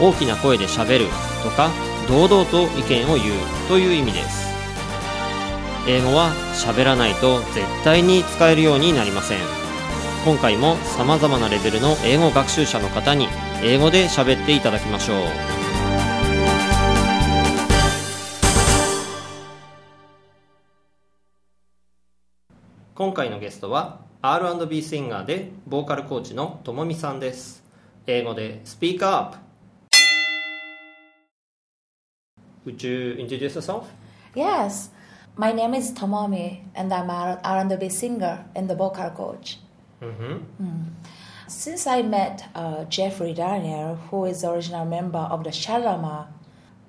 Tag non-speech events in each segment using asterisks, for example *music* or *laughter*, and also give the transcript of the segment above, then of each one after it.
大きな声で喋るとか堂々と意見を言うという意味です。英語は喋らないと絶対に使えるようになりません。今回も様々なレベルの英語学習者の方に英語で喋っていただきましょう。今回のゲストは R&B シンガーでボーカルコーチのともみさんです。英語でスピーカーアップ。Would you introduce yourself? Yes, my name is Tomomi, and I'm an R&B singer and the vocal coach. Mm-hmm. Since I met uh, Jeffrey Daniel, who is the original member of the Shalamar,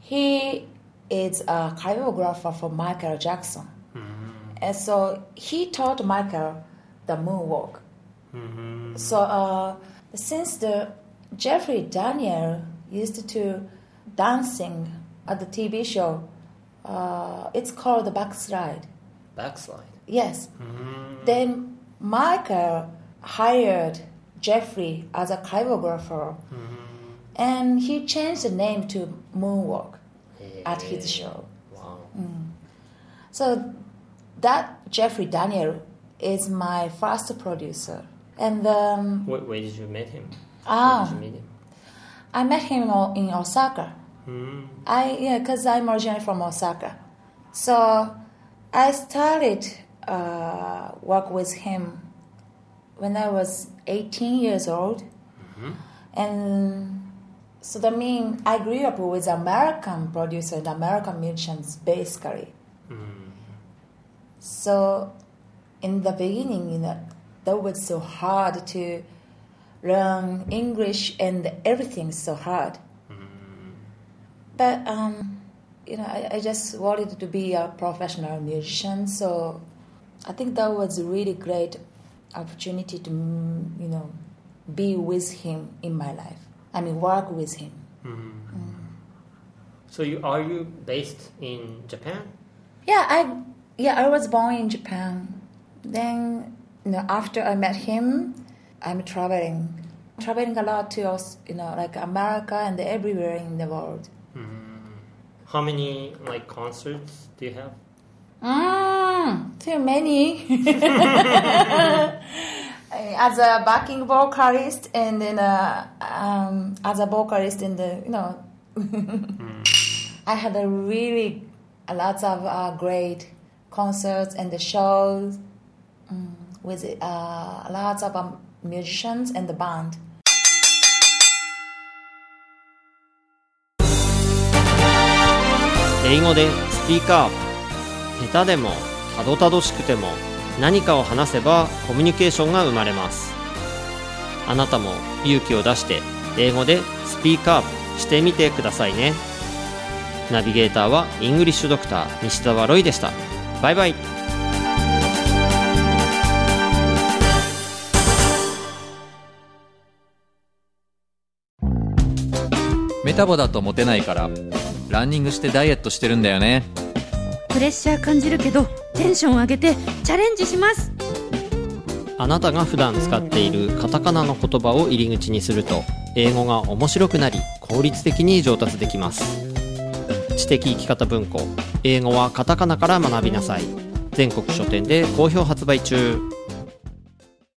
he is a choreographer for Michael Jackson. And so he taught Michael the moonwalk. So uh, since the Jeffrey Daniel used to dancing at the TV show, uh, it's called the backslide. Backslide. Yes. Then Michael hired Jeffrey as a choreographer, and he changed the name to Moonwalk at his show. Wow. So that Jeffrey Daniel is my first producer, and um, Where, where did you meet him? Ah. Where did you meet him? I met him in Osaka. I yeah, because I'm originally from Osaka, so I started uh, work with him when I was 18 years old, and so that means I grew up with American producer and American musicians basically. So in the beginning, you know, that was so hard to learn English and everything's so hard. But um, you know, I, I just wanted to be a professional musician, so I think that was a really great opportunity to mm, you know be with him in my life. I mean, work with him. So you are you based in Japan? Yeah, I yeah I was born in Japan. Then you know after I met him, I'm traveling, traveling a lot to you know like America and everywhere in the world. How many like concerts do you have? Mm, too many. *laughs* as a backing vocalist and then uh, um, as a vocalist in the you know, *laughs* I had a really a lots of uh, great concerts and the shows mm, with uh, lots of um, musicians and the band. 英語でスピーカー。下手でもたどたどしくても何かを話せばコミュニケーションが生まれます。あなたも勇気を出して英語でスピーカーしてみてくださいね。ナビゲーターはイングリッシュドクター西澤ロイでした。バイバイ。メタボだとモテないから。ランニングしてダイエットしてるんだよね。プレッシャー感じるけどテンション上げてチャレンジします。あなたが普段使っているカタカナの言葉を入り口にすると英語が面白くなり効率的に上達できます。知的生き方文庫英語はカタカナから学びなさい。全国書店で好評発売中